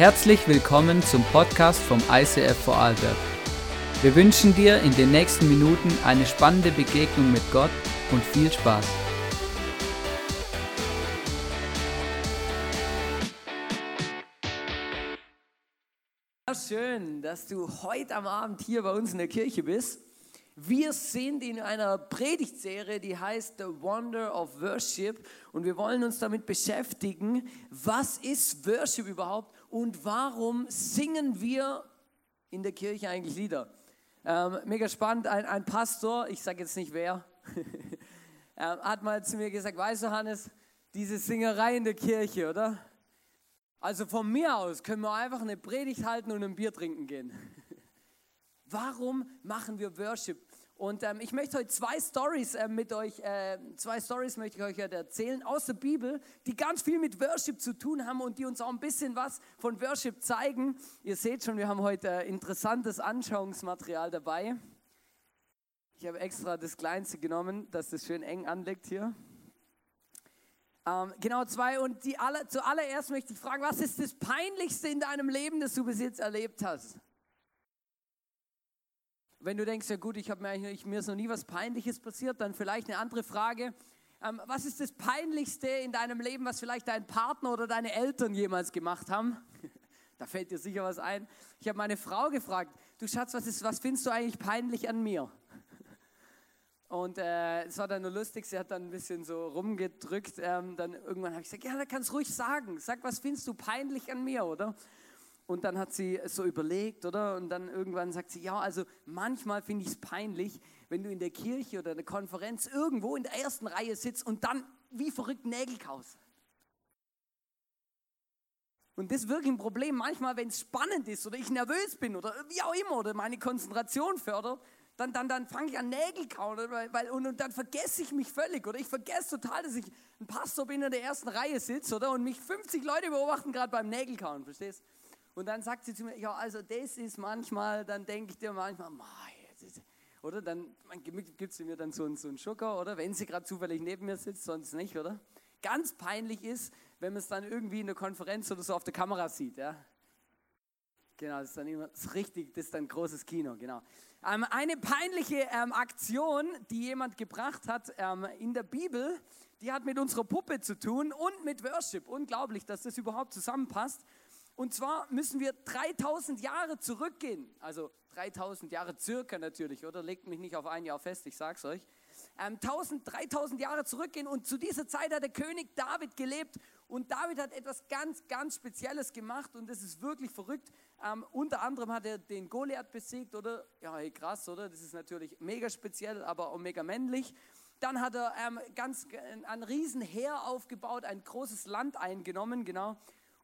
Herzlich willkommen zum Podcast vom ICF Vorarlberg. Wir wünschen dir in den nächsten Minuten eine spannende Begegnung mit Gott und viel Spaß. Schön, dass du heute am Abend hier bei uns in der Kirche bist. Wir sind in einer Predigtserie, die heißt The Wonder of Worship und wir wollen uns damit beschäftigen, was ist Worship überhaupt und warum singen wir in der Kirche eigentlich Lieder. Ähm, mega spannend, ein, ein Pastor, ich sage jetzt nicht wer, ähm, hat mal zu mir gesagt, weißt du Hannes, diese Singerei in der Kirche, oder? Also von mir aus können wir einfach eine Predigt halten und ein Bier trinken gehen. Warum machen wir Worship? Und ähm, ich möchte heute zwei Stories äh, mit euch, äh, zwei Stories möchte ich euch heute erzählen aus der Bibel, die ganz viel mit Worship zu tun haben und die uns auch ein bisschen was von Worship zeigen. Ihr seht schon, wir haben heute äh, interessantes Anschauungsmaterial dabei. Ich habe extra das Kleinste genommen, dass das schön eng anlegt hier. Ähm, genau zwei. Und die alle, zuallererst möchte ich fragen, was ist das Peinlichste in deinem Leben, das du bis jetzt erlebt hast? Wenn du denkst, ja gut, ich mir, eigentlich, mir ist noch nie was Peinliches passiert, dann vielleicht eine andere Frage. Ähm, was ist das Peinlichste in deinem Leben, was vielleicht dein Partner oder deine Eltern jemals gemacht haben? da fällt dir sicher was ein. Ich habe meine Frau gefragt, du Schatz, was, ist, was findest du eigentlich peinlich an mir? Und äh, es war dann nur lustig, sie hat dann ein bisschen so rumgedrückt. Ähm, dann irgendwann habe ich gesagt, ja, da kannst ruhig sagen. Sag, was findest du peinlich an mir, oder? Und dann hat sie so überlegt, oder? Und dann irgendwann sagt sie, ja, also manchmal finde ich es peinlich, wenn du in der Kirche oder in der Konferenz irgendwo in der ersten Reihe sitzt und dann wie verrückt Nägel kaust. Und das ist wirklich ein Problem. Manchmal, wenn es spannend ist oder ich nervös bin oder wie auch immer oder meine Konzentration fördert, dann, dann, dann fange ich an Nägel kauen weil, weil, und, und dann vergesse ich mich völlig oder ich vergesse total, dass ich ein Pastor bin in der ersten Reihe sitze oder und mich 50 Leute beobachten gerade beim Nägelkauen, verstehst? du? Und dann sagt sie zu mir, ja, also das ist manchmal, dann denke ich dir manchmal, oder dann gibt sie mir dann so einen, so einen Schucker, oder wenn sie gerade zufällig neben mir sitzt, sonst nicht, oder? Ganz peinlich ist, wenn man es dann irgendwie in der Konferenz oder so auf der Kamera sieht, ja. Genau, das ist dann immer das ist richtig, das ist dann großes Kino, genau. Ähm, eine peinliche ähm, Aktion, die jemand gebracht hat ähm, in der Bibel, die hat mit unserer Puppe zu tun und mit Worship. Unglaublich, dass das überhaupt zusammenpasst. Und zwar müssen wir 3000 Jahre zurückgehen. Also 3000 Jahre circa natürlich, oder? Legt mich nicht auf ein Jahr fest, ich sag's euch. Ähm, 1000, 3000 Jahre zurückgehen und zu dieser Zeit hat der König David gelebt und David hat etwas ganz, ganz Spezielles gemacht und das ist wirklich verrückt. Ähm, unter anderem hat er den Goliath besiegt, oder? Ja, hey, krass, oder? Das ist natürlich mega speziell, aber auch mega männlich. Dann hat er ähm, ganz ein Riesenheer aufgebaut, ein großes Land eingenommen, genau.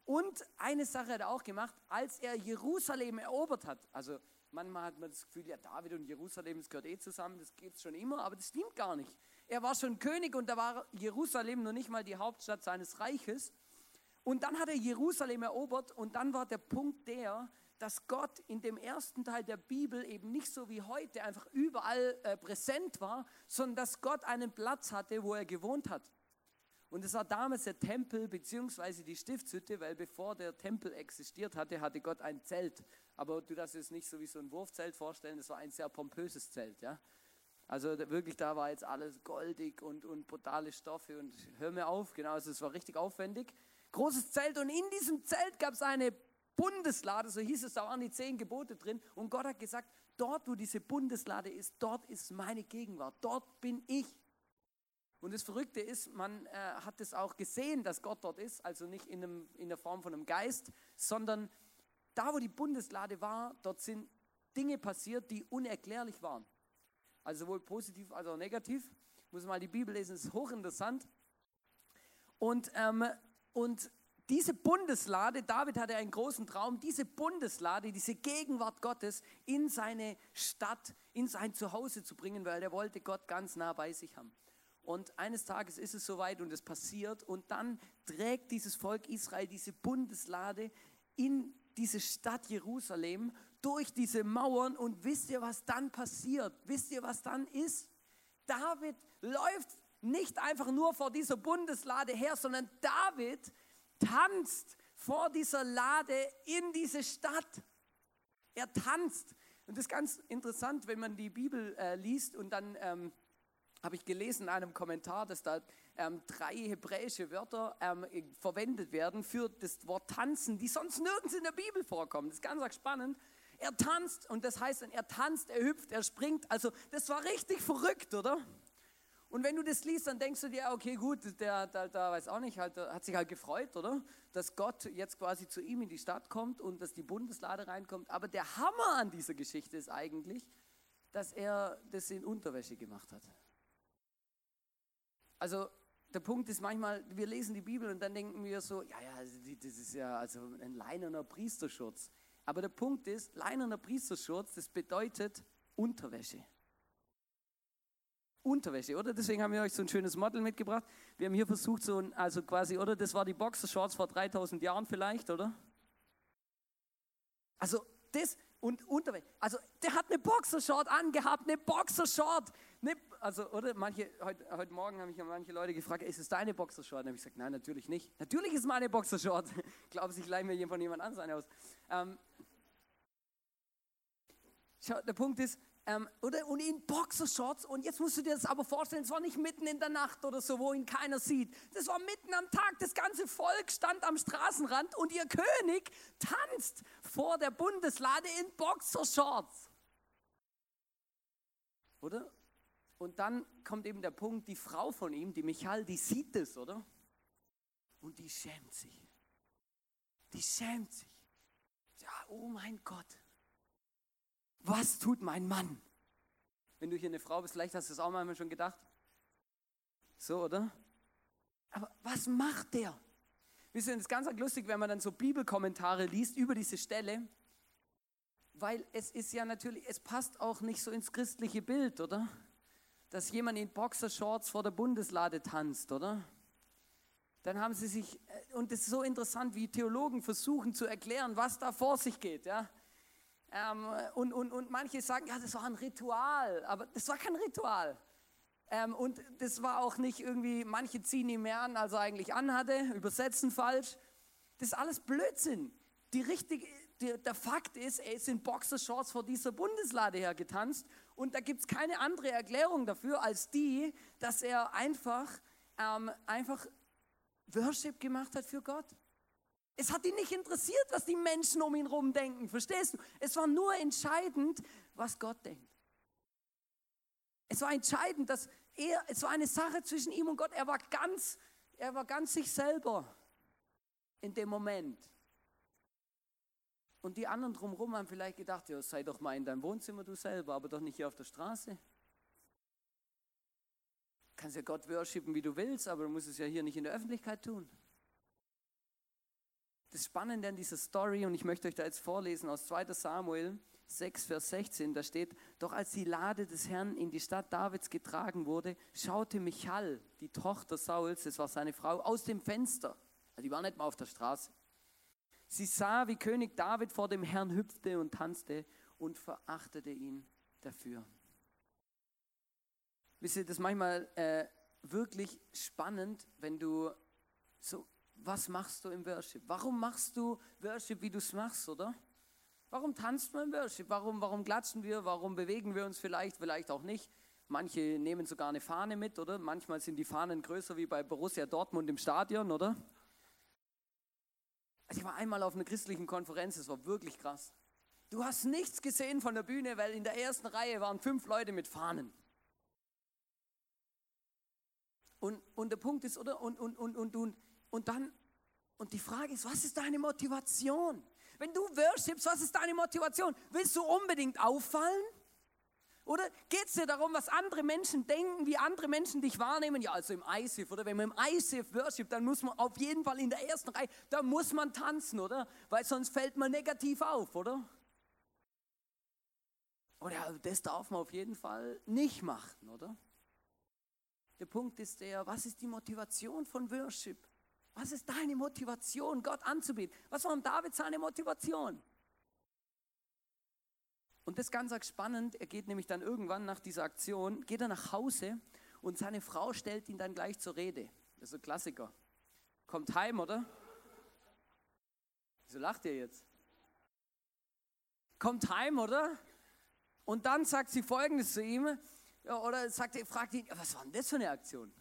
Und eine Sache hat er auch gemacht, als er Jerusalem erobert hat. Also manchmal hat man das Gefühl, ja, David und Jerusalem, das gehört eh zusammen, das es schon immer, aber das stimmt gar nicht. Er war schon König und da war Jerusalem noch nicht mal die Hauptstadt seines Reiches. Und dann hat er Jerusalem erobert und dann war der Punkt der, dass Gott in dem ersten Teil der Bibel eben nicht so wie heute einfach überall äh, präsent war, sondern dass Gott einen Platz hatte, wo er gewohnt hat. Und es war damals der Tempel bzw. die Stiftshütte, weil bevor der Tempel existiert hatte, hatte Gott ein Zelt. Aber du darfst es nicht so wie so ein Wurfzelt vorstellen, das war ein sehr pompöses Zelt. Ja? Also wirklich, da war jetzt alles goldig und, und brutale Stoffe und hör mir auf, genau, also es war richtig aufwendig. Großes Zelt und in diesem Zelt gab es eine Bundeslade, so hieß es, da waren die zehn Gebote drin. Und Gott hat gesagt, dort, wo diese Bundeslade ist, dort ist meine Gegenwart, dort bin ich. Und das Verrückte ist, man äh, hat es auch gesehen, dass Gott dort ist, also nicht in, einem, in der Form von einem Geist, sondern da, wo die Bundeslade war, dort sind Dinge passiert, die unerklärlich waren. Also sowohl positiv als auch negativ. Ich muss mal die Bibel lesen, es ist hochinteressant. Und, ähm, und diese Bundeslade, David hatte einen großen Traum, diese Bundeslade, diese Gegenwart Gottes in seine Stadt, in sein Zuhause zu bringen, weil er wollte Gott ganz nah bei sich haben. Und eines Tages ist es soweit und es passiert. Und dann trägt dieses Volk Israel diese Bundeslade in diese Stadt Jerusalem durch diese Mauern. Und wisst ihr, was dann passiert? Wisst ihr, was dann ist? David läuft nicht einfach nur vor dieser Bundeslade her, sondern David tanzt vor dieser Lade in diese Stadt. Er tanzt. Und das ist ganz interessant, wenn man die Bibel äh, liest und dann ähm, habe ich gelesen in einem Kommentar, dass da ähm, drei hebräische Wörter ähm, verwendet werden für das Wort tanzen, die sonst nirgends in der Bibel vorkommen. Das ist ganz spannend. Er tanzt und das heißt, er tanzt, er hüpft, er springt. Also das war richtig verrückt, oder? Und wenn du das liest, dann denkst du dir, okay, gut, der, der, der weiß auch nicht, halt, hat sich halt gefreut, oder? Dass Gott jetzt quasi zu ihm in die Stadt kommt und dass die Bundeslade reinkommt. Aber der Hammer an dieser Geschichte ist eigentlich, dass er das in Unterwäsche gemacht hat. Also der Punkt ist manchmal, wir lesen die Bibel und dann denken wir so, ja, ja, also das ist ja also ein leinerner Priesterschutz. Aber der Punkt ist, leinerner Priesterschutz, das bedeutet Unterwäsche. Unterwäsche, oder? Deswegen haben wir euch so ein schönes Model mitgebracht. Wir haben hier versucht, so ein, also quasi, oder? Das war die Boxershorts vor 3000 Jahren vielleicht, oder? Also das und Unterwäsche. Also der hat eine Boxershort angehabt, eine Boxershort. Eine, also, oder? Manche, heute, heute Morgen haben mich manche Leute gefragt, ist es deine Boxershort? Dann habe ich gesagt, nein, natürlich nicht. Natürlich ist meine Boxershort. Glauben Sie, ich leihe mir von jemand anderes eine aus. Ähm, schau, der Punkt ist, ähm, oder, und in Boxershorts. Und jetzt musst du dir das aber vorstellen, es war nicht mitten in der Nacht oder so, wo ihn keiner sieht. Das war mitten am Tag. Das ganze Volk stand am Straßenrand und ihr König tanzt vor der Bundeslade in Boxershorts. Oder? Und dann kommt eben der Punkt, die Frau von ihm, die Michal, die sieht es, oder? Und die schämt sich. Die schämt sich. Ja, oh mein Gott was tut mein Mann? Wenn du hier eine Frau bist, vielleicht hast du es auch manchmal schon gedacht. So, oder? Aber was macht der? Wisst ihr, es ist ganz lustig, wenn man dann so Bibelkommentare liest über diese Stelle, weil es ist ja natürlich, es passt auch nicht so ins christliche Bild, oder? Dass jemand in Boxershorts vor der Bundeslade tanzt, oder? Dann haben sie sich, äh, und es ist so interessant, wie Theologen versuchen zu erklären, was da vor sich geht, ja? Ähm, und, und, und manche sagen, ja, das war ein Ritual, aber das war kein Ritual. Ähm, und das war auch nicht irgendwie, manche ziehen ihn mehr an, als er eigentlich anhatte, übersetzen falsch. Das ist alles Blödsinn. Die richtige, die, der Fakt ist, er ist in Boxershorts vor dieser Bundeslade hergetanzt und da gibt es keine andere Erklärung dafür als die, dass er einfach, ähm, einfach Worship gemacht hat für Gott. Es hat ihn nicht interessiert, was die Menschen um ihn herum denken. Verstehst du? Es war nur entscheidend, was Gott denkt. Es war entscheidend, dass er, es war eine Sache zwischen ihm und Gott. Er war ganz, er war ganz sich selber in dem Moment. Und die anderen drumherum haben vielleicht gedacht, ja, sei doch mal in deinem Wohnzimmer du selber, aber doch nicht hier auf der Straße. Du kannst ja Gott worshipen, wie du willst, aber du musst es ja hier nicht in der Öffentlichkeit tun. Das Spannende an dieser Story, und ich möchte euch da jetzt vorlesen aus 2 Samuel 6, Vers 16, da steht, doch als die Lade des Herrn in die Stadt Davids getragen wurde, schaute Michal, die Tochter Sauls, das war seine Frau, aus dem Fenster. Also die war nicht mal auf der Straße. Sie sah, wie König David vor dem Herrn hüpfte und tanzte und verachtete ihn dafür. Wisst ihr, das ist manchmal äh, wirklich spannend, wenn du so was machst du im Worship? Warum machst du Worship, wie du es machst, oder? Warum tanzt man im Worship? Warum, warum klatschen wir? Warum bewegen wir uns vielleicht, vielleicht auch nicht? Manche nehmen sogar eine Fahne mit, oder? Manchmal sind die Fahnen größer wie bei Borussia Dortmund im Stadion, oder? Also ich war einmal auf einer christlichen Konferenz, das war wirklich krass. Du hast nichts gesehen von der Bühne, weil in der ersten Reihe waren fünf Leute mit Fahnen. Und, und der Punkt ist, oder? Und, und, und, und, und und dann, und die Frage ist, was ist deine Motivation? Wenn du worshipst, was ist deine Motivation? Willst du unbedingt auffallen? Oder geht es dir darum, was andere Menschen denken, wie andere Menschen dich wahrnehmen? Ja, also im ISIF oder wenn man im ISIF worship, dann muss man auf jeden Fall in der ersten Reihe, da muss man tanzen, oder? Weil sonst fällt man negativ auf, oder? Oder das darf man auf jeden Fall nicht machen, oder? Der Punkt ist der, was ist die Motivation von Worship? Was ist deine Motivation, Gott anzubieten? Was war David seine Motivation? Und das ist ganz spannend. Er geht nämlich dann irgendwann nach dieser Aktion, geht er nach Hause und seine Frau stellt ihn dann gleich zur Rede. Das ist ein Klassiker. Kommt heim, oder? Wieso lacht ihr jetzt? Kommt heim, oder? Und dann sagt sie folgendes zu ihm, oder sagt, fragt ihn, was war denn das für eine Aktion?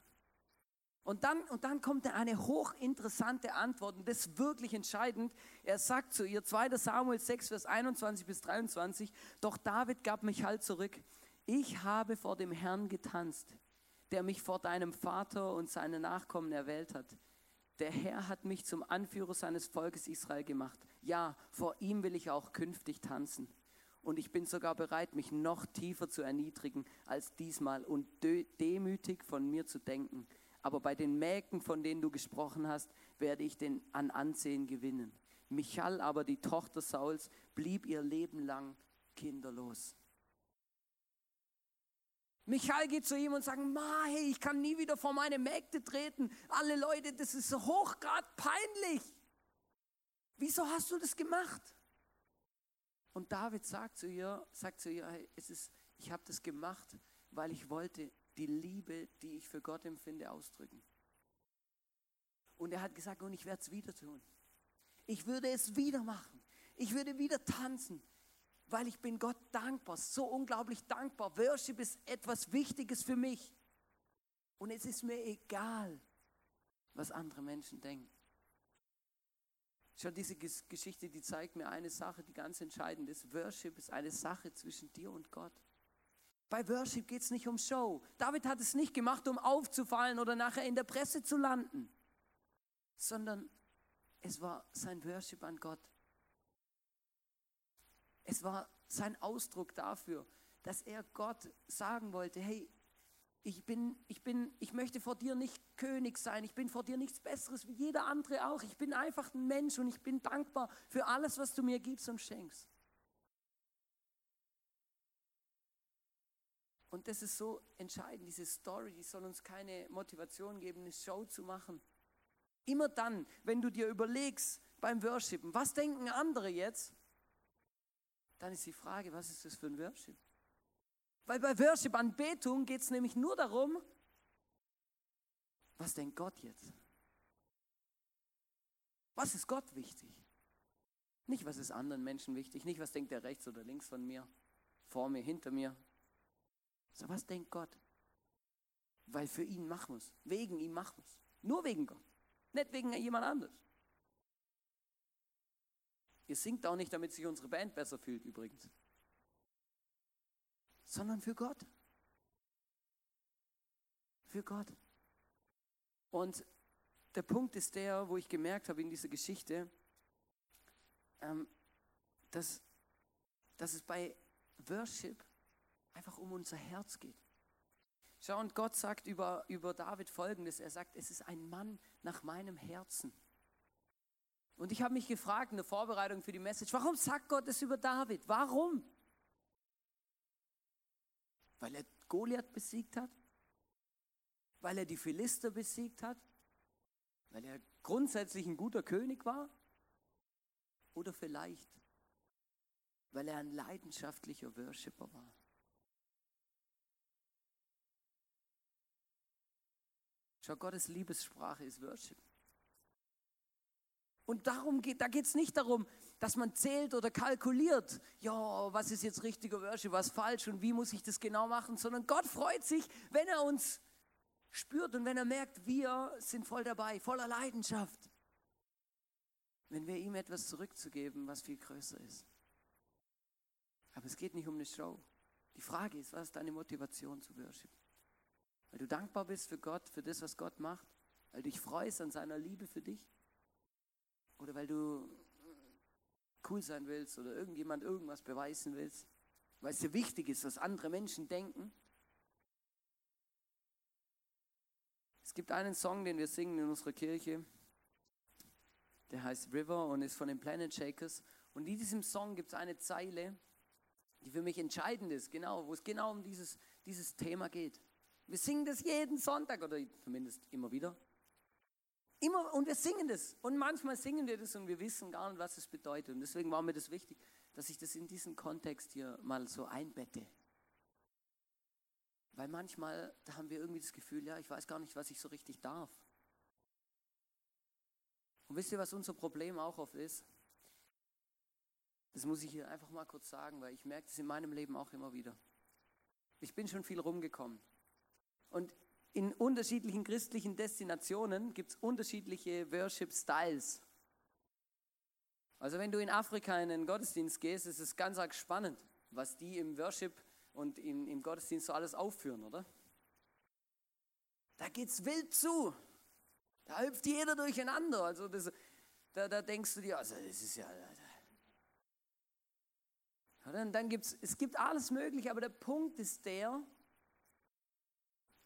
Und dann, und dann kommt eine hochinteressante Antwort und das ist wirklich entscheidend. Er sagt zu ihr, 2. Samuel 6, Vers 21 bis 23, doch David gab mich halt zurück. Ich habe vor dem Herrn getanzt, der mich vor deinem Vater und seine Nachkommen erwählt hat. Der Herr hat mich zum Anführer seines Volkes Israel gemacht. Ja, vor ihm will ich auch künftig tanzen. Und ich bin sogar bereit, mich noch tiefer zu erniedrigen als diesmal und demütig von mir zu denken aber bei den Mägden, von denen du gesprochen hast, werde ich den an Ansehen gewinnen. Michal aber, die Tochter Sauls, blieb ihr Leben lang kinderlos. Michael geht zu ihm und sagt, Ma, hey, ich kann nie wieder vor meine Mägde treten. Alle Leute, das ist so hochgrad peinlich. Wieso hast du das gemacht? Und David sagt zu ihr, sagt zu ihr, hey, es ist, ich habe das gemacht, weil ich wollte die Liebe, die ich für Gott empfinde, ausdrücken. Und er hat gesagt, und ich werde es wieder tun. Ich würde es wieder machen. Ich würde wieder tanzen, weil ich bin Gott dankbar, so unglaublich dankbar. Worship ist etwas Wichtiges für mich. Und es ist mir egal, was andere Menschen denken. Schon diese Geschichte, die zeigt mir eine Sache, die ganz entscheidend ist. Worship ist eine Sache zwischen dir und Gott. Bei Worship geht es nicht um Show. David hat es nicht gemacht, um aufzufallen oder nachher in der Presse zu landen, sondern es war sein Worship an Gott. Es war sein Ausdruck dafür, dass er Gott sagen wollte, hey, ich bin, ich bin, ich möchte vor dir nicht König sein, ich bin vor dir nichts Besseres wie jeder andere auch. Ich bin einfach ein Mensch und ich bin dankbar für alles, was du mir gibst und schenkst. Und das ist so entscheidend, diese Story, die soll uns keine Motivation geben, eine Show zu machen. Immer dann, wenn du dir überlegst beim Worshipen, was denken andere jetzt, dann ist die Frage, was ist das für ein Worship? Weil bei Worship, Anbetung, geht es nämlich nur darum, was denkt Gott jetzt? Was ist Gott wichtig? Nicht, was ist anderen Menschen wichtig, nicht, was denkt der rechts oder links von mir, vor mir, hinter mir, so was denkt Gott? Weil für ihn machen es. Wegen ihm machen es. Nur wegen Gott. Nicht wegen jemand anderes. Ihr singt auch nicht, damit sich unsere Band besser fühlt, übrigens. Sondern für Gott. Für Gott. Und der Punkt ist der, wo ich gemerkt habe in dieser Geschichte, ähm, dass, dass es bei Worship einfach um unser Herz geht. Schau, und Gott sagt über, über David folgendes: Er sagt, es ist ein Mann nach meinem Herzen. Und ich habe mich gefragt in der Vorbereitung für die Message, warum sagt Gott es über David? Warum? Weil er Goliath besiegt hat? Weil er die Philister besiegt hat? Weil er grundsätzlich ein guter König war? Oder vielleicht, weil er ein leidenschaftlicher Worshipper war? Schau, Gottes Liebessprache ist Worship. Und darum geht, da geht es nicht darum, dass man zählt oder kalkuliert, ja, was ist jetzt richtiger Worship, was falsch und wie muss ich das genau machen, sondern Gott freut sich, wenn er uns spürt und wenn er merkt, wir sind voll dabei, voller Leidenschaft. Wenn wir ihm etwas zurückzugeben, was viel größer ist. Aber es geht nicht um eine Show. Die Frage ist, was ist deine Motivation zu Worship? Weil du dankbar bist für Gott, für das, was Gott macht? Weil du dich freust an seiner Liebe für dich? Oder weil du cool sein willst oder irgendjemand irgendwas beweisen willst? Weil es dir wichtig ist, was andere Menschen denken? Es gibt einen Song, den wir singen in unserer Kirche. Der heißt River und ist von den Planet Shakers. Und in diesem Song gibt es eine Zeile, die für mich entscheidend ist, genau, wo es genau um dieses, dieses Thema geht. Wir singen das jeden Sonntag oder zumindest immer wieder. Immer, und wir singen das. Und manchmal singen wir das und wir wissen gar nicht, was es bedeutet. Und deswegen war mir das wichtig, dass ich das in diesen Kontext hier mal so einbette. Weil manchmal, haben wir irgendwie das Gefühl, ja, ich weiß gar nicht, was ich so richtig darf. Und wisst ihr, was unser Problem auch oft ist? Das muss ich hier einfach mal kurz sagen, weil ich merke das in meinem Leben auch immer wieder. Ich bin schon viel rumgekommen. Und in unterschiedlichen christlichen Destinationen gibt es unterschiedliche Worship-Styles. Also wenn du in Afrika in einen Gottesdienst gehst, ist es ganz arg spannend, was die im Worship und im, im Gottesdienst so alles aufführen, oder? Da geht's wild zu. Da hüpft jeder durcheinander. Also das, da, da denkst du dir, also das ist ja. Und dann gibt's, es gibt alles Mögliche, aber der Punkt ist der,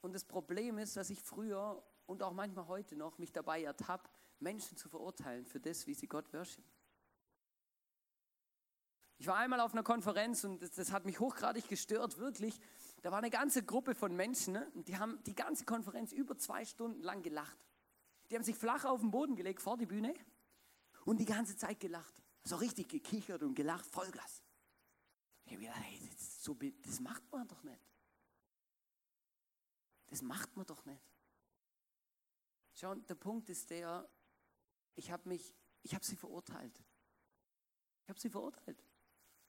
und das Problem ist, dass ich früher und auch manchmal heute noch mich dabei ertappe, Menschen zu verurteilen für das, wie sie Gott worshipen. Ich war einmal auf einer Konferenz und das, das, hat mich hochgradig gestört, wirklich. Da war eine ganze Gruppe von Menschen, ne? und die haben die ganze Konferenz über zwei Stunden lang gelacht. Die haben sich flach auf den Boden gelegt vor die Bühne und die ganze Zeit gelacht. So richtig gekichert und gelacht, Vollgas. Ich habe gedacht, hey, das, so, das macht man doch nicht. Das macht man doch nicht. Schau, der Punkt ist der, ich habe mich, ich habe sie verurteilt. Ich habe sie verurteilt.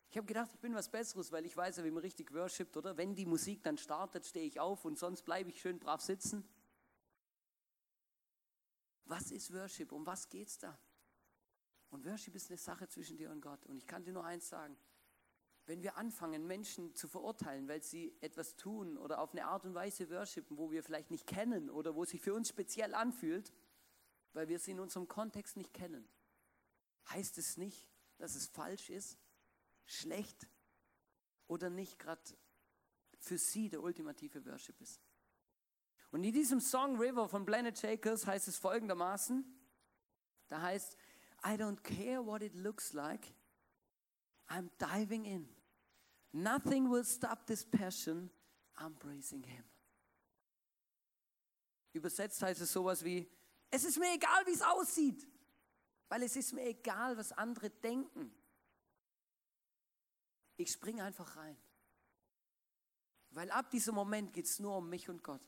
Ich habe gedacht, ich bin was Besseres, weil ich weiß ja, wie man richtig worshipt, oder? Wenn die Musik dann startet, stehe ich auf und sonst bleibe ich schön brav sitzen. Was ist Worship? Um was geht es da? Und Worship ist eine Sache zwischen dir und Gott. Und ich kann dir nur eins sagen. Wenn wir anfangen, Menschen zu verurteilen, weil sie etwas tun oder auf eine Art und Weise worshipen, wo wir vielleicht nicht kennen oder wo es sich für uns speziell anfühlt, weil wir sie in unserem Kontext nicht kennen, heißt es nicht, dass es falsch ist, schlecht oder nicht gerade für sie der ultimative Worship ist. Und in diesem Song River von Blended Shakers heißt es folgendermaßen, da heißt, I don't care what it looks like, I'm diving in. Nothing will stop this passion, I'm praising him. Übersetzt heißt es sowas wie, es ist mir egal, wie es aussieht, weil es ist mir egal, was andere denken. Ich springe einfach rein. Weil ab diesem Moment geht es nur um mich und Gott.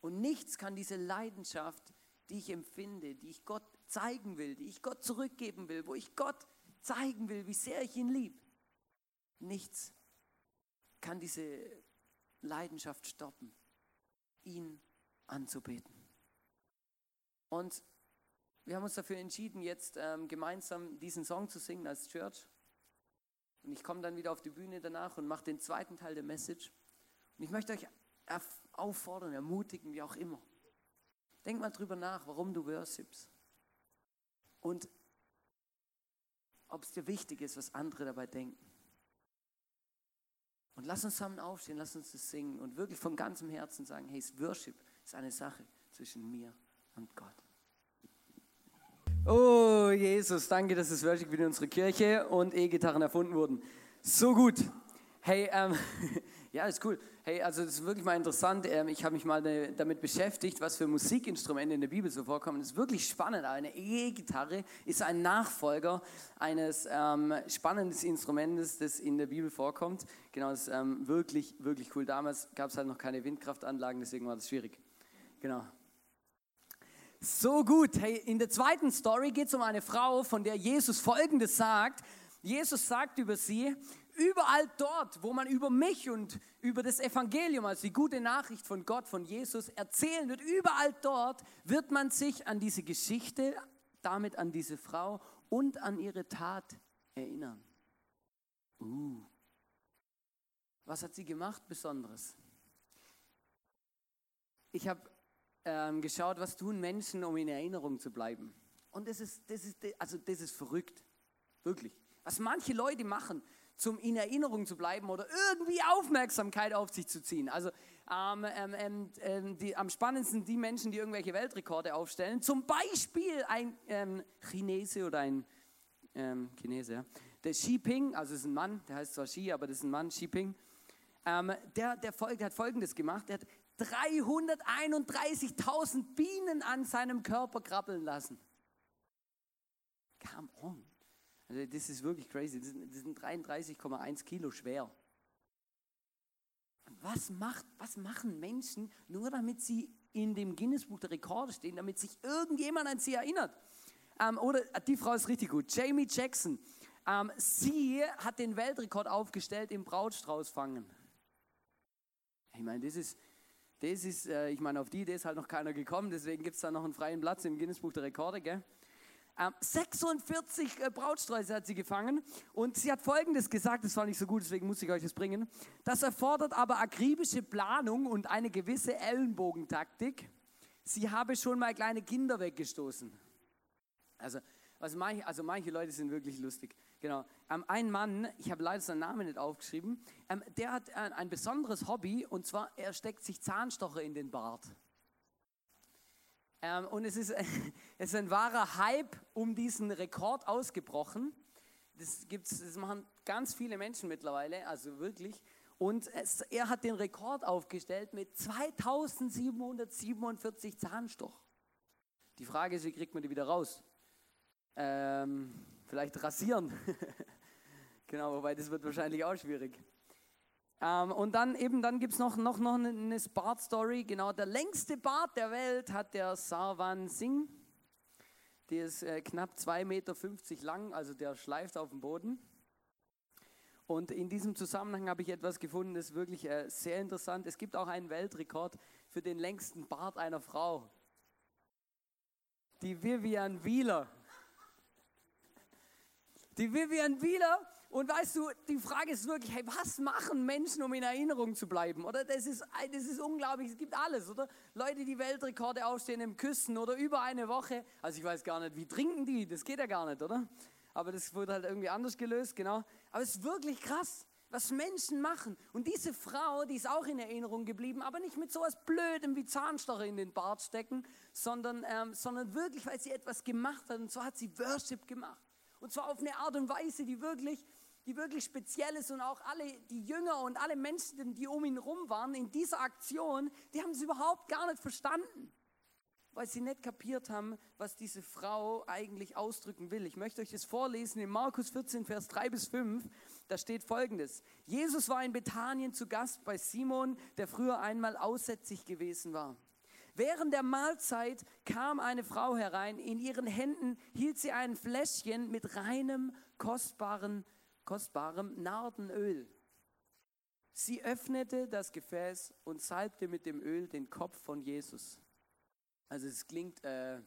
Und nichts kann diese Leidenschaft, die ich empfinde, die ich Gott zeigen will, die ich Gott zurückgeben will, wo ich Gott zeigen will, wie sehr ich ihn liebe, nichts kann diese Leidenschaft stoppen, ihn anzubeten. Und wir haben uns dafür entschieden, jetzt ähm, gemeinsam diesen Song zu singen als Church. Und ich komme dann wieder auf die Bühne danach und mache den zweiten Teil der Message. Und ich möchte euch auffordern, ermutigen, wie auch immer. Denk mal drüber nach, warum du worshipst. Und ob es dir wichtig ist, was andere dabei denken. Und lass uns zusammen aufstehen, lass uns das singen und wirklich von ganzem Herzen sagen, hey, Worship ist eine Sache zwischen mir und Gott. Oh, Jesus, danke, dass es Worship wieder in unserer Kirche und E-Gitarren erfunden wurden. So gut. Hey, ähm, ja, ist cool. Hey, also das ist wirklich mal interessant. Ähm, ich habe mich mal damit beschäftigt, was für Musikinstrumente in der Bibel so vorkommen. Das ist wirklich spannend. Eine E-Gitarre ist ein Nachfolger eines ähm, spannenden Instrumentes, das in der Bibel vorkommt. Genau, das ist ähm, wirklich, wirklich cool. Damals gab es halt noch keine Windkraftanlagen, deswegen war das schwierig. Genau. So gut. Hey, in der zweiten Story geht es um eine Frau, von der Jesus Folgendes sagt. Jesus sagt über sie, überall dort, wo man über mich und über das Evangelium, also die gute Nachricht von Gott, von Jesus erzählen wird, überall dort wird man sich an diese Geschichte, damit an diese Frau und an ihre Tat erinnern. Uh. Was hat sie gemacht Besonderes? Ich habe ähm, geschaut, was tun Menschen, um in Erinnerung zu bleiben. Und das ist, das ist, also das ist verrückt. Wirklich. Was manche Leute machen, zum in Erinnerung zu bleiben oder irgendwie Aufmerksamkeit auf sich zu ziehen. Also ähm, ähm, ähm, die, am spannendsten die Menschen, die irgendwelche Weltrekorde aufstellen. Zum Beispiel ein ähm, Chinese oder ein ähm, Chinese, ja. der Xi Ping, also ist ein Mann, der heißt zwar Xi, aber das ist ein Mann, Xi Ping. Ähm, der, der, folgt, der hat Folgendes gemacht. Der hat 331.000 Bienen an seinem Körper krabbeln lassen. Come on. Also das ist wirklich crazy. Das sind 33,1 Kilo schwer. Was, macht, was machen Menschen, nur damit sie in dem Guinness-Buch der Rekorde stehen, damit sich irgendjemand an sie erinnert? Ähm, oder die Frau ist richtig gut. Jamie Jackson. Ähm, sie hat den Weltrekord aufgestellt im Brautstraußfangen. Ich meine, das ist, das ist äh, ich meine, auf die Idee ist halt noch keiner gekommen, deswegen gibt es da noch einen freien Platz im Guinness-Buch der Rekorde, gell? 46 ähm, äh, Brautsträuße hat sie gefangen und sie hat Folgendes gesagt, das war nicht so gut, deswegen muss ich euch das bringen. Das erfordert aber akribische Planung und eine gewisse Ellenbogentaktik. Sie habe schon mal kleine Kinder weggestoßen. Also, also, manche, also manche Leute sind wirklich lustig. Genau. Ähm, ein Mann, ich habe leider seinen Namen nicht aufgeschrieben, ähm, der hat ein, ein besonderes Hobby und zwar er steckt sich Zahnstocher in den Bart. Ähm, und es ist, es ist ein wahrer Hype um diesen Rekord ausgebrochen. Das, gibt's, das machen ganz viele Menschen mittlerweile, also wirklich. Und es, er hat den Rekord aufgestellt mit 2747 Zahnstoch. Die Frage ist, wie kriegt man die wieder raus? Ähm, vielleicht rasieren. genau, wobei das wird wahrscheinlich auch schwierig. Ähm, und dann eben, dann gibt es noch, noch, noch eine Bart-Story. Genau, der längste Bart der Welt hat der Sarwan Singh. Der ist äh, knapp 2,50 Meter lang, also der schleift auf dem Boden. Und in diesem Zusammenhang habe ich etwas gefunden, das ist wirklich äh, sehr interessant. Es gibt auch einen Weltrekord für den längsten Bart einer Frau. Die Vivian Wieler. Die Vivian Wieler und weißt du, die Frage ist wirklich, hey, was machen Menschen, um in Erinnerung zu bleiben? Oder das ist, das ist unglaublich, es gibt alles, oder? Leute, die Weltrekorde aufstehen im Küssen oder über eine Woche. Also ich weiß gar nicht, wie trinken die? Das geht ja gar nicht, oder? Aber das wurde halt irgendwie anders gelöst, genau. Aber es ist wirklich krass, was Menschen machen. Und diese Frau, die ist auch in Erinnerung geblieben, aber nicht mit sowas Blödem wie Zahnstocher in den Bart stecken, sondern, ähm, sondern wirklich, weil sie etwas gemacht hat. Und zwar hat sie Worship gemacht. Und zwar auf eine Art und Weise, die wirklich die wirklich speziell ist und auch alle, die Jünger und alle Menschen, die um ihn rum waren in dieser Aktion, die haben es überhaupt gar nicht verstanden, weil sie nicht kapiert haben, was diese Frau eigentlich ausdrücken will. Ich möchte euch das vorlesen in Markus 14, Vers 3 bis 5. Da steht folgendes. Jesus war in Bethanien zu Gast bei Simon, der früher einmal aussätzig gewesen war. Während der Mahlzeit kam eine Frau herein. In ihren Händen hielt sie ein Fläschchen mit reinem, kostbaren kostbarem Nardenöl. Sie öffnete das Gefäß und salbte mit dem Öl den Kopf von Jesus. Also es klingt, äh,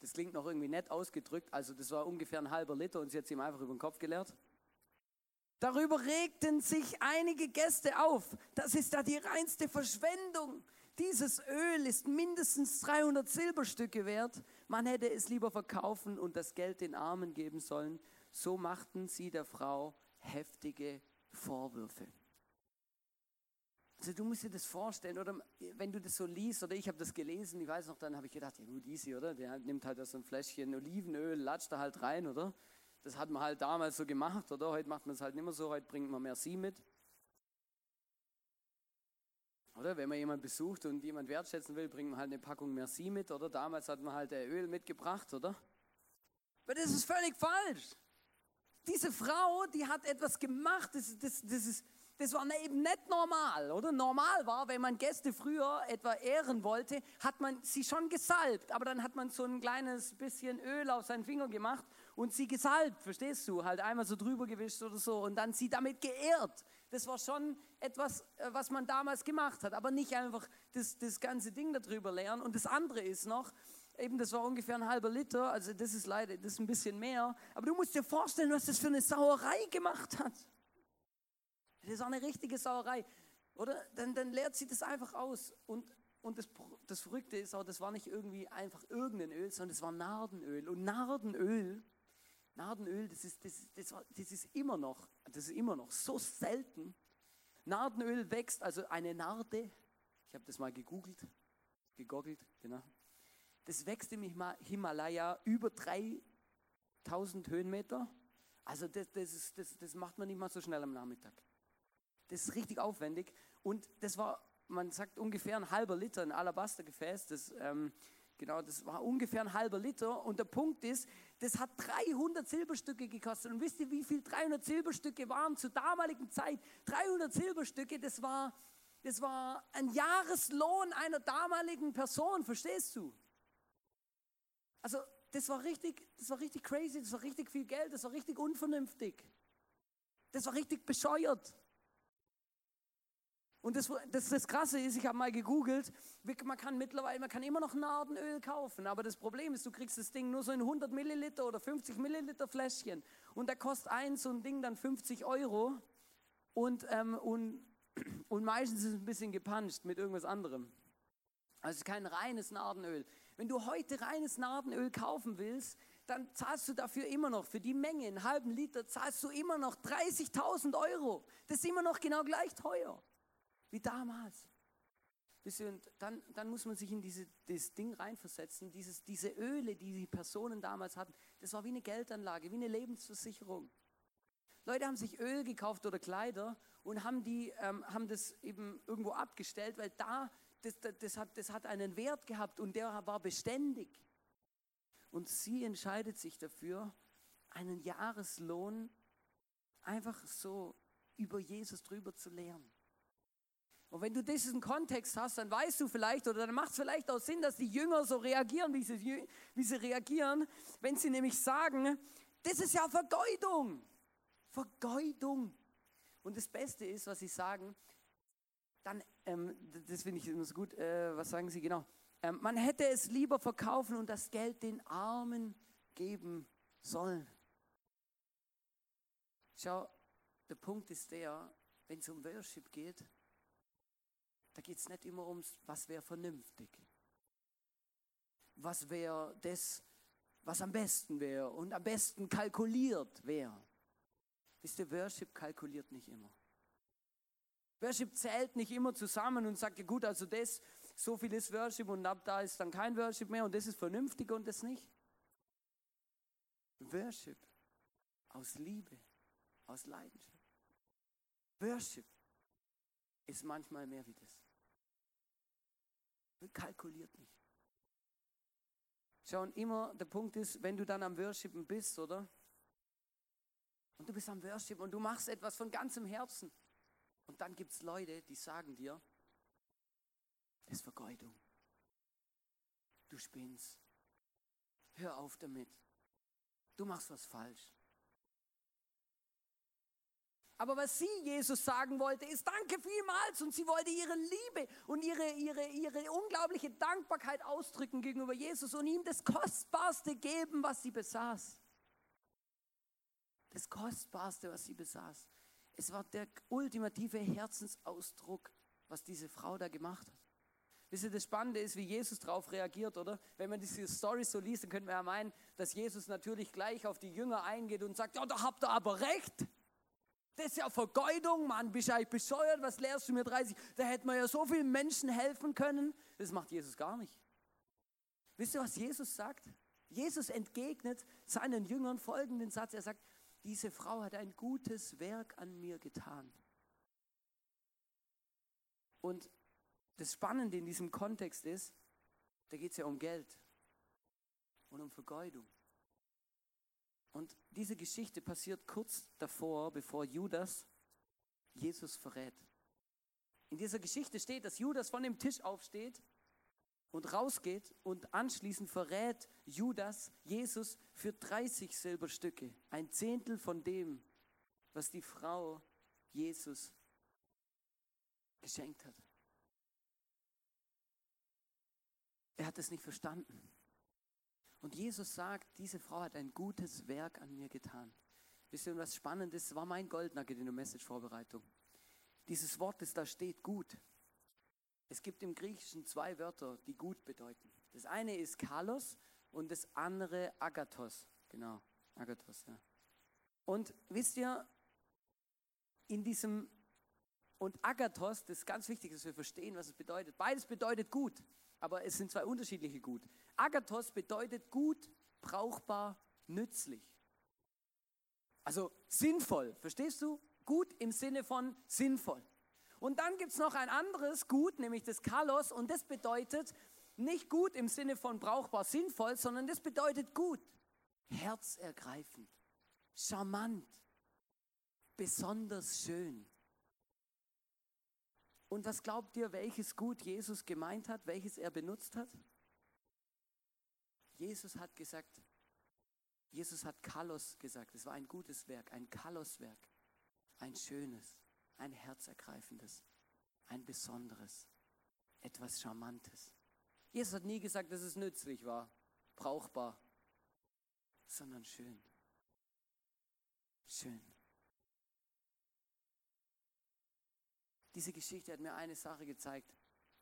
das klingt noch irgendwie nett ausgedrückt. Also das war ungefähr ein halber Liter und sie hat es ihm einfach über den Kopf geleert. Darüber regten sich einige Gäste auf. Das ist da die reinste Verschwendung. Dieses Öl ist mindestens 300 Silberstücke wert. Man hätte es lieber verkaufen und das Geld den Armen geben sollen. So machten sie der Frau heftige Vorwürfe. Also du musst dir das vorstellen, oder wenn du das so liest, oder ich habe das gelesen, ich weiß noch, dann habe ich gedacht, ja gut, easy, oder? Der nimmt halt so ein Fläschchen Olivenöl, latscht da halt rein, oder? Das hat man halt damals so gemacht, oder? Heute macht man es halt nicht mehr so, heute bringt man Merci mit. Oder wenn man jemanden besucht und jemand wertschätzen will, bringt man halt eine Packung Merci mit, oder? Damals hat man halt Öl mitgebracht, oder? Aber das ist völlig falsch diese Frau, die hat etwas gemacht, das, das, das, ist, das war eben nicht normal, oder? Normal war, wenn man Gäste früher etwa ehren wollte, hat man sie schon gesalbt, aber dann hat man so ein kleines bisschen Öl auf seinen Finger gemacht und sie gesalbt, verstehst du? Halt einmal so drüber gewischt oder so und dann sie damit geehrt. Das war schon etwas, äh, was man damals gemacht hat, aber nicht einfach das, das ganze Ding darüber lernen. Und das andere ist noch, eben das war ungefähr ein halber Liter, also das ist leider, das ist ein bisschen mehr. Aber du musst dir vorstellen, was das für eine Sauerei gemacht hat. Das war eine richtige Sauerei. Oder? Dann, dann leert sie das einfach aus. Und, und das, das Verrückte ist auch, das war nicht irgendwie einfach irgendein Öl, sondern das war Nardenöl. Und Nardenöl, Nardenöl, das ist, das, das, das ist immer noch, das ist immer noch so selten. Nardenöl wächst, also eine Narde, ich habe das mal gegoogelt, gegoggelt, genau das wächst im Himalaya über 3000 Höhenmeter. Also das, das, ist, das, das macht man nicht mal so schnell am Nachmittag. Das ist richtig aufwendig. Und das war, man sagt ungefähr ein halber Liter, ein Alabastergefäß. Das, ähm, genau, das war ungefähr ein halber Liter. Und der Punkt ist, das hat 300 Silberstücke gekostet. Und wisst ihr, wie viel 300 Silberstücke waren zur damaligen Zeit? 300 Silberstücke, das war, das war ein Jahreslohn einer damaligen Person, verstehst du? Also das war richtig, das war richtig crazy, das war richtig viel Geld, das war richtig unvernünftig. Das war richtig bescheuert. Und das, das, das Krasse ist, ich habe mal gegoogelt, man kann mittlerweile, man kann immer noch Nardenöl kaufen, aber das Problem ist, du kriegst das Ding nur so in 100 Milliliter oder 50 Milliliter Fläschchen und da kostet ein so ein Ding dann 50 Euro und, ähm, und, und meistens ist es ein bisschen gepanscht mit irgendwas anderem. Also kein reines Nardenöl. Wenn du heute reines Nardenöl kaufen willst, dann zahlst du dafür immer noch, für die Menge, einen halben Liter, zahlst du immer noch 30.000 Euro. Das ist immer noch genau gleich teuer wie damals. Und dann, dann muss man sich in diese, das Ding reinversetzen, dieses, diese Öle, die die Personen damals hatten, das war wie eine Geldanlage, wie eine Lebensversicherung. Leute haben sich Öl gekauft oder Kleider und haben, die, ähm, haben das eben irgendwo abgestellt, weil da, das, das, das, hat, das hat einen Wert gehabt und der war beständig. Und sie entscheidet sich dafür, einen Jahreslohn einfach so über Jesus drüber zu lehren. Und wenn du diesen Kontext hast, dann weißt du vielleicht oder dann macht es vielleicht auch Sinn, dass die Jünger so reagieren, wie sie, wie sie reagieren, wenn sie nämlich sagen, das ist ja Vergeudung. Vergeudung. Und das Beste ist, was sie sagen, dann, ähm, das finde ich immer so gut, äh, was sagen sie genau? Ähm, man hätte es lieber verkaufen und das Geld den Armen geben sollen. Schau, der Punkt ist der, wenn es um Worship geht, da geht es nicht immer ums, was wäre vernünftig. Was wäre das, was am besten wäre und am besten kalkuliert wäre. Wisst ihr, Worship kalkuliert nicht immer. Worship zählt nicht immer zusammen und sagt, ja gut, also das, so viel ist Worship und ab da ist dann kein Worship mehr und das ist vernünftig und das nicht. Worship aus Liebe, aus Leidenschaft. Worship ist manchmal mehr wie das kalkuliert nicht. Schau, und immer der Punkt ist, wenn du dann am Worshipen bist, oder? Und du bist am Worship und du machst etwas von ganzem Herzen. Dann gibt es Leute, die sagen dir, das ist Vergeudung. Du spinnst. Hör auf damit. Du machst was falsch. Aber was sie Jesus sagen wollte, ist Danke vielmals. Und sie wollte ihre Liebe und ihre, ihre, ihre unglaubliche Dankbarkeit ausdrücken gegenüber Jesus und ihm das Kostbarste geben, was sie besaß. Das Kostbarste, was sie besaß. Es war der ultimative Herzensausdruck, was diese Frau da gemacht hat. Wisst ihr, das Spannende ist, wie Jesus darauf reagiert, oder? Wenn man diese Story so liest, dann könnte man ja meinen, dass Jesus natürlich gleich auf die Jünger eingeht und sagt, ja, da habt ihr aber recht. Das ist ja Vergeudung, Mann, bist du bescheuert, was lehrst du mir 30? Da hätte man ja so vielen Menschen helfen können. Das macht Jesus gar nicht. Wisst ihr, was Jesus sagt? Jesus entgegnet seinen Jüngern folgenden Satz. Er sagt, diese Frau hat ein gutes Werk an mir getan. Und das Spannende in diesem Kontext ist, da geht es ja um Geld und um Vergeudung. Und diese Geschichte passiert kurz davor, bevor Judas Jesus verrät. In dieser Geschichte steht, dass Judas von dem Tisch aufsteht und rausgeht und anschließend verrät Judas Jesus für 30 Silberstücke, ein Zehntel von dem, was die Frau Jesus geschenkt hat. Er hat es nicht verstanden. Und Jesus sagt, diese Frau hat ein gutes Werk an mir getan. Wisst ihr, was spannend ist? war mein Goldnugget in der Message-Vorbereitung. Dieses Wort, das da steht, gut. Es gibt im Griechischen zwei Wörter, die gut bedeuten. Das eine ist Kalos und das andere Agathos. Genau, Agathos, ja. Und wisst ihr, in diesem, und Agathos, das ist ganz wichtig, dass wir verstehen, was es bedeutet. Beides bedeutet gut, aber es sind zwei unterschiedliche gut. Agathos bedeutet gut, brauchbar, nützlich. Also sinnvoll, verstehst du? Gut im Sinne von sinnvoll. Und dann gibt es noch ein anderes Gut, nämlich das Kalos, und das bedeutet nicht gut im Sinne von brauchbar, sinnvoll, sondern das bedeutet gut, herzergreifend, charmant, besonders schön. Und was glaubt ihr, welches Gut Jesus gemeint hat, welches er benutzt hat? Jesus hat gesagt, Jesus hat Kalos gesagt, es war ein gutes Werk, ein Kaloswerk, ein schönes, ein herzergreifendes, ein besonderes, etwas Charmantes. Jesus hat nie gesagt, dass es nützlich war, brauchbar, sondern schön. Schön. Diese Geschichte hat mir eine Sache gezeigt.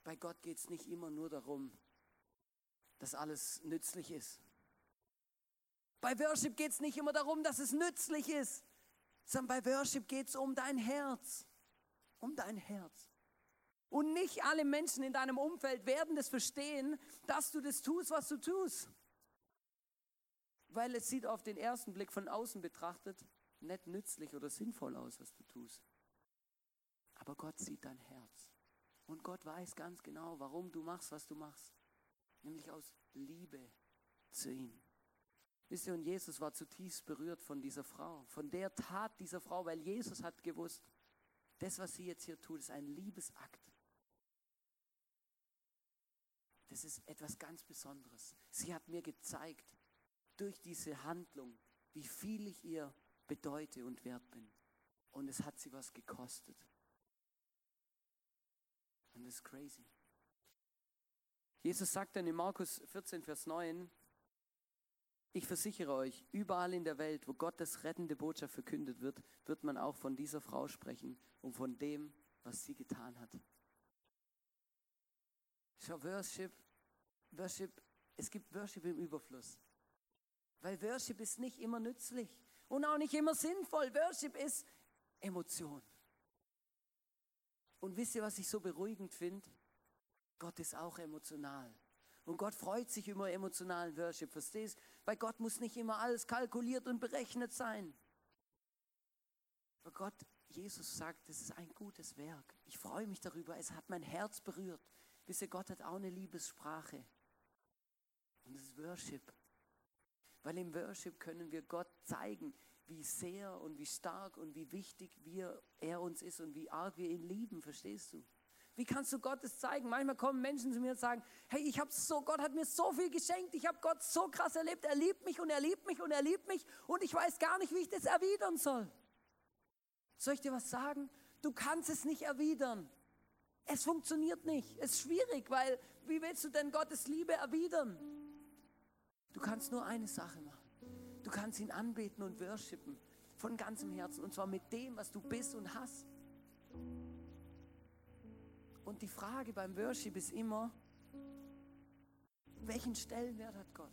Bei Gott geht es nicht immer nur darum, dass alles nützlich ist. Bei Worship geht es nicht immer darum, dass es nützlich ist, sondern bei Worship geht es um dein Herz. Um dein Herz. Und nicht alle Menschen in deinem Umfeld werden das verstehen, dass du das tust, was du tust. Weil es sieht auf den ersten Blick von außen betrachtet nicht nützlich oder sinnvoll aus, was du tust. Aber Gott sieht dein Herz. Und Gott weiß ganz genau, warum du machst, was du machst. Nämlich aus Liebe zu ihm. Wisst ihr, und Jesus war zutiefst berührt von dieser Frau, von der Tat dieser Frau, weil Jesus hat gewusst, das, was sie jetzt hier tut, ist ein Liebesakt. Das ist etwas ganz Besonderes. Sie hat mir gezeigt, durch diese Handlung, wie viel ich ihr bedeute und wert bin. Und es hat sie was gekostet. Und das ist crazy. Jesus sagt dann in Markus 14, Vers 9, ich versichere euch, überall in der Welt, wo Gottes rettende Botschaft verkündet wird, wird man auch von dieser Frau sprechen und von dem, was sie getan hat. Schau, Worship, Worship, es gibt Worship im Überfluss. Weil Worship ist nicht immer nützlich und auch nicht immer sinnvoll. Worship ist Emotion. Und wisst ihr, was ich so beruhigend finde? Gott ist auch emotional. Und Gott freut sich über emotionalen Worship, verstehst? Weil Gott muss nicht immer alles kalkuliert und berechnet sein. Aber Gott, Jesus sagt, es ist ein gutes Werk. Ich freue mich darüber, es hat mein Herz berührt. Wisst ihr, Gott hat auch eine Liebessprache. Und es ist Worship. Weil im Worship können wir Gott zeigen, wie sehr und wie stark und wie wichtig wir, er uns ist und wie arg wir ihn lieben, verstehst du? Wie kannst du Gottes zeigen? Manchmal kommen Menschen zu mir und sagen, hey, ich habe so, Gott hat mir so viel geschenkt, ich habe Gott so krass erlebt, er liebt mich und er liebt mich und er liebt mich und ich weiß gar nicht, wie ich das erwidern soll. Soll ich dir was sagen? Du kannst es nicht erwidern. Es funktioniert nicht. Es ist schwierig, weil wie willst du denn Gottes Liebe erwidern? Du kannst nur eine Sache machen. Du kannst ihn anbeten und worshipen von ganzem Herzen und zwar mit dem, was du bist und hast. Und die Frage beim Worship ist immer, welchen Stellenwert hat Gott?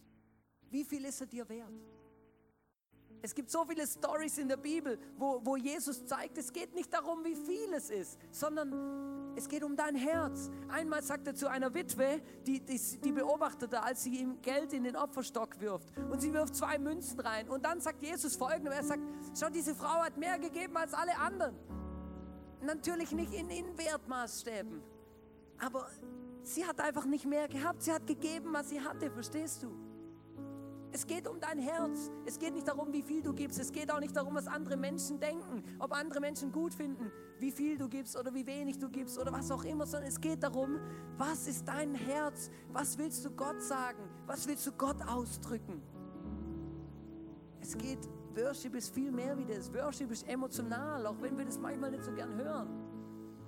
Wie viel ist er dir wert? Es gibt so viele Stories in der Bibel, wo, wo Jesus zeigt, es geht nicht darum, wie viel es ist, sondern es geht um dein Herz. Einmal sagt er zu einer Witwe, die, die, die beobachtete, als sie ihm Geld in den Opferstock wirft. Und sie wirft zwei Münzen rein. Und dann sagt Jesus folgendes, er sagt, schau, diese Frau hat mehr gegeben als alle anderen. Natürlich nicht in, in Wertmaßstäben. Aber sie hat einfach nicht mehr gehabt. Sie hat gegeben, was sie hatte, verstehst du? Es geht um dein Herz. Es geht nicht darum, wie viel du gibst. Es geht auch nicht darum, was andere Menschen denken, ob andere Menschen gut finden, wie viel du gibst oder wie wenig du gibst oder was auch immer, sondern es geht darum, was ist dein Herz? Was willst du Gott sagen? Was willst du Gott ausdrücken? Es geht, Worship ist viel mehr wie das. Worship ist emotional, auch wenn wir das manchmal nicht so gern hören.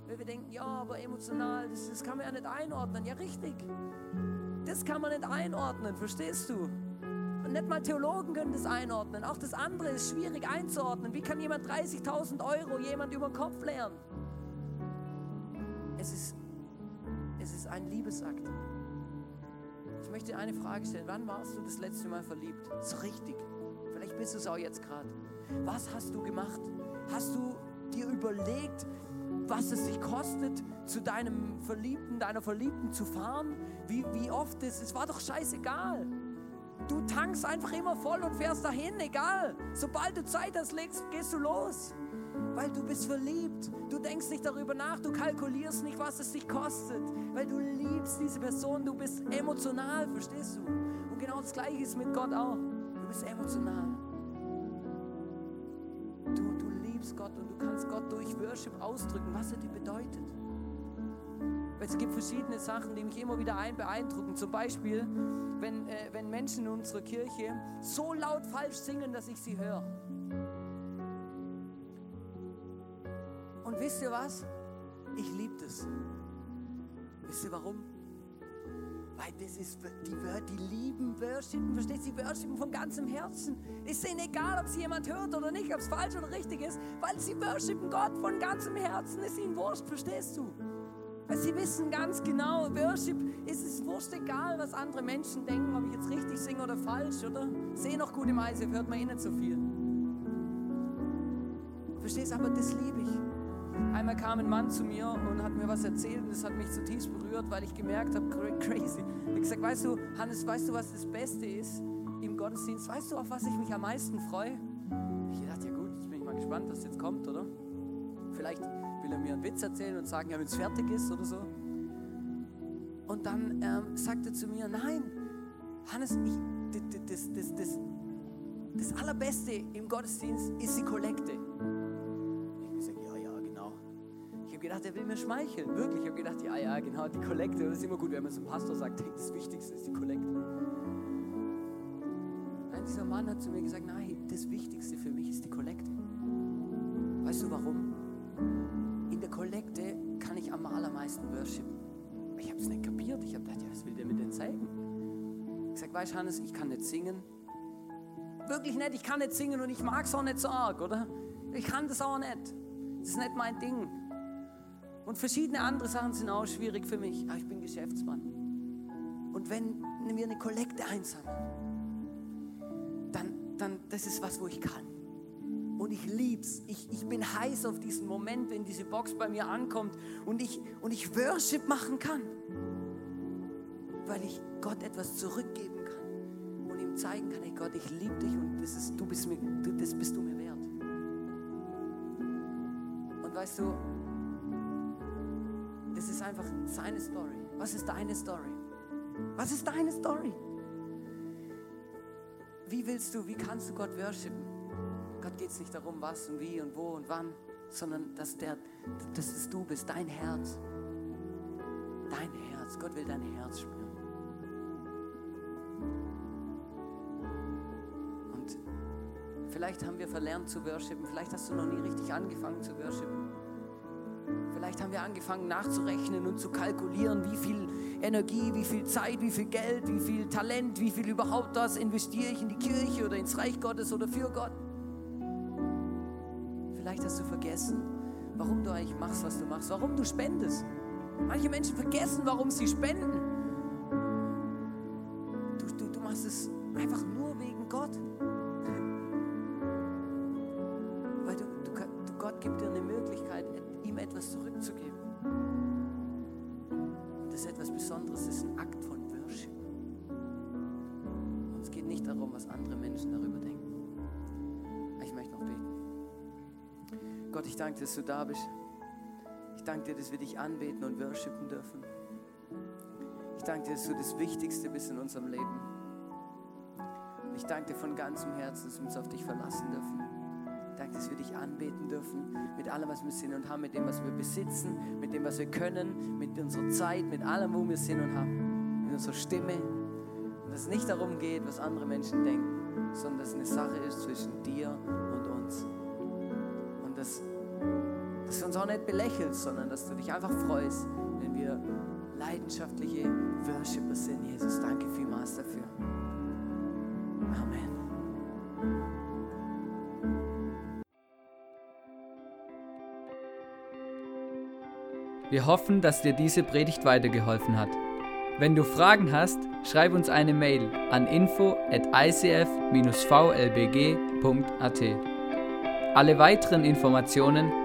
Weil wir denken, ja, aber emotional, das, das kann man ja nicht einordnen. Ja, richtig. Das kann man nicht einordnen, verstehst du? nicht mal Theologen können das einordnen. Auch das andere ist schwierig einzuordnen. Wie kann jemand 30.000 Euro jemand über den Kopf lernen? Es ist, es ist ein Liebesakt. Ich möchte dir eine Frage stellen. Wann warst du das letzte Mal verliebt? So richtig. Vielleicht bist du es auch jetzt gerade. Was hast du gemacht? Hast du dir überlegt, was es sich kostet, zu deinem Verliebten, deiner Verliebten zu fahren? Wie, wie oft es, es war doch scheißegal. Du tankst einfach immer voll und fährst dahin, egal. Sobald du Zeit hast, legst, gehst du los. Weil du bist verliebt. Du denkst nicht darüber nach, du kalkulierst nicht, was es dich kostet. Weil du liebst diese Person, du bist emotional, verstehst du? Und genau das Gleiche ist mit Gott auch. Du bist emotional. Liebst Gott und du kannst Gott durch Worship ausdrücken, was er dir bedeutet. Es gibt verschiedene Sachen, die mich immer wieder ein beeindrucken. Zum Beispiel, wenn, äh, wenn Menschen in unserer Kirche so laut falsch singen, dass ich sie höre. Und wisst ihr was? Ich liebe das. Wisst ihr warum? Weil das ist, die, die lieben Worshipen, versteht Sie, Worshipen von ganzem Herzen. Ist ihnen egal, ob sie jemand hört oder nicht, ob es falsch oder richtig ist, weil sie worshipen Gott von ganzem Herzen, ist ihnen wurscht, verstehst du? Weil sie wissen ganz genau, Worship ist es wurscht egal, was andere Menschen denken, ob ich jetzt richtig singe oder falsch, oder? Sehe noch gut im Eis, hört man eh nicht so viel. Verstehst du, aber das liebe ich. Einmal kam ein Mann zu mir und hat mir was erzählt und das hat mich zutiefst berührt, weil ich gemerkt habe, crazy. Ich habe gesagt, weißt du, Hannes, weißt du, was das Beste ist im Gottesdienst? Weißt du, auf was ich mich am meisten freue? Ich dachte, ja gut, jetzt bin ich mal gespannt, was jetzt kommt, oder? Vielleicht will er mir einen Witz erzählen und sagen, ja, wenn es fertig ist oder so. Und dann ähm, sagt er zu mir, nein, Hannes, ich, das, das, das, das Allerbeste im Gottesdienst ist die Kollekte. Gedacht, er will mir schmeicheln. Wirklich, ich habe gedacht, ja, ja, genau, die Kollekte. Das ist immer gut, wenn man zum Pastor sagt, hey, das Wichtigste ist die Kollekte. Nein, dieser Mann hat zu mir gesagt, nein, das Wichtigste für mich ist die Kollekte. Weißt du warum? In der Kollekte kann ich am allermeisten worshipen. Ich habe es nicht kapiert. Ich habe gedacht, ja, was will der mir denn zeigen? Ich sage, weißt du, Hannes, ich kann nicht singen. Wirklich nicht, ich kann nicht singen und ich mag es auch nicht so arg, oder? Ich kann das auch nicht. Das ist nicht mein Ding. Und verschiedene andere Sachen sind auch schwierig für mich. Aber ich bin Geschäftsmann. Und wenn wir eine Kollekte einsammeln, dann, dann das ist was, wo ich kann. Und ich lieb's. Ich, ich bin heiß auf diesen Moment, wenn diese Box bei mir ankommt und ich, und ich Worship machen kann. Weil ich Gott etwas zurückgeben kann und ihm zeigen kann, hey Gott, ich liebe dich und das, ist, du bist mir, das bist du mir wert. Und weißt du, das ist einfach seine Story. Was ist deine Story? Was ist deine Story? Wie willst du, wie kannst du Gott worshipen? Gott geht es nicht darum, was und wie und wo und wann, sondern dass, der, dass es du bist, dein Herz. Dein Herz. Gott will dein Herz spüren. Und vielleicht haben wir verlernt zu worshipen. Vielleicht hast du noch nie richtig angefangen zu worshipen. Vielleicht haben wir angefangen nachzurechnen und zu kalkulieren, wie viel Energie, wie viel Zeit, wie viel Geld, wie viel Talent, wie viel überhaupt das investiere ich in die Kirche oder ins Reich Gottes oder für Gott. Vielleicht hast du vergessen, warum du eigentlich machst, was du machst, warum du spendest. Manche Menschen vergessen, warum sie spenden. Dass du da bist. Ich danke dir, dass wir dich anbeten und worshipen dürfen. Ich danke dir, dass du das Wichtigste bist in unserem Leben. Und ich danke dir von ganzem Herzen, dass wir uns auf dich verlassen dürfen. Ich danke, dass wir dich anbeten dürfen mit allem, was wir sind und haben, mit dem, was wir besitzen, mit dem, was wir können, mit unserer Zeit, mit allem, wo wir sind und haben, mit unserer Stimme. Und dass es nicht darum geht, was andere Menschen denken, sondern dass es eine Sache ist zwischen dir und uns. Dass du uns auch nicht belächelst, sondern dass du dich einfach freust, wenn wir leidenschaftliche Worshipper sind. Jesus, danke vielmals dafür. Amen. Wir hoffen, dass dir diese Predigt weitergeholfen hat. Wenn du Fragen hast, schreib uns eine Mail an info at icf-vlbg.at. Alle weiteren Informationen